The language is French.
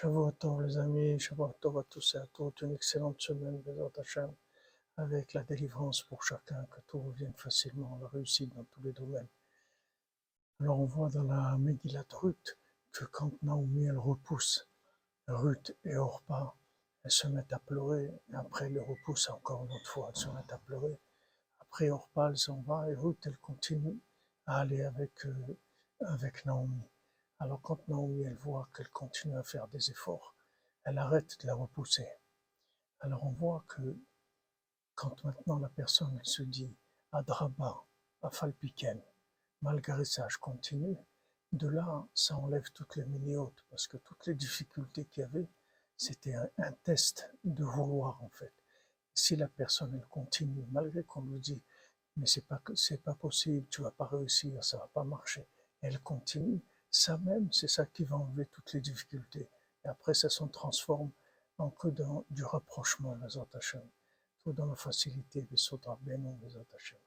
Shavuot les amis, Shavuot à tous et à toutes, une excellente semaine, Bézat Hashem, avec la délivrance pour chacun, que tout revienne facilement, la réussite dans tous les domaines. Alors on voit dans la Megillat Ruth que quand Naomi elle repousse Ruth et Orpa, elles se mettent à pleurer, et après elles le repoussent encore une autre fois, elles se mettent à pleurer. Après Orpa elle s'en va et Ruth elle continue à aller avec, euh, avec Naomi. Alors quand Naomi, elle voit qu'elle continue à faire des efforts, elle arrête de la repousser. Alors on voit que quand maintenant la personne se dit à Draba, à Falpiken, malgré ça je continue, de là ça enlève toutes les miniotes parce que toutes les difficultés qu'il y avait, c'était un, test de vouloir en fait. Si la personne elle continue, malgré qu'on lui dit mais c'est pas c'est pas possible, tu vas pas réussir, ça va pas marcher, elle continue, ça même, c'est ça qui va enlever toutes les difficultés. Et après, ça se transforme en que dans du rapprochement, les Tout dans la facilité, les Sodra Benon, les Hachem.